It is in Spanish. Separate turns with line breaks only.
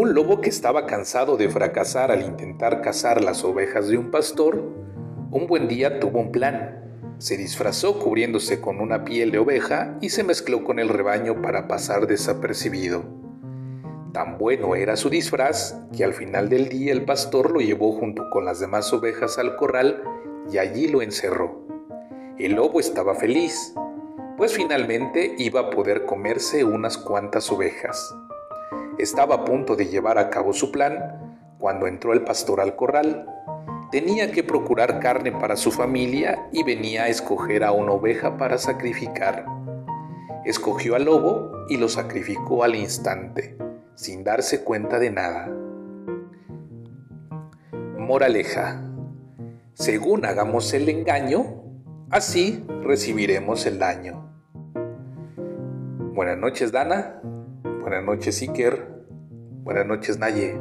Un lobo que estaba cansado de fracasar al intentar cazar las ovejas de un pastor, un buen día tuvo un plan. Se disfrazó cubriéndose con una piel de oveja y se mezcló con el rebaño para pasar desapercibido. Tan bueno era su disfraz que al final del día el pastor lo llevó junto con las demás ovejas al corral y allí lo encerró. El lobo estaba feliz, pues finalmente iba a poder comerse unas cuantas ovejas. Estaba a punto de llevar a cabo su plan cuando entró el pastor al corral. Tenía que procurar carne para su familia y venía a escoger a una oveja para sacrificar. Escogió al lobo y lo sacrificó al instante, sin darse cuenta de nada. Moraleja. Según hagamos el engaño, así recibiremos el daño. Buenas noches, Dana. Buenas noches, Iker. Buenas noches, Naye.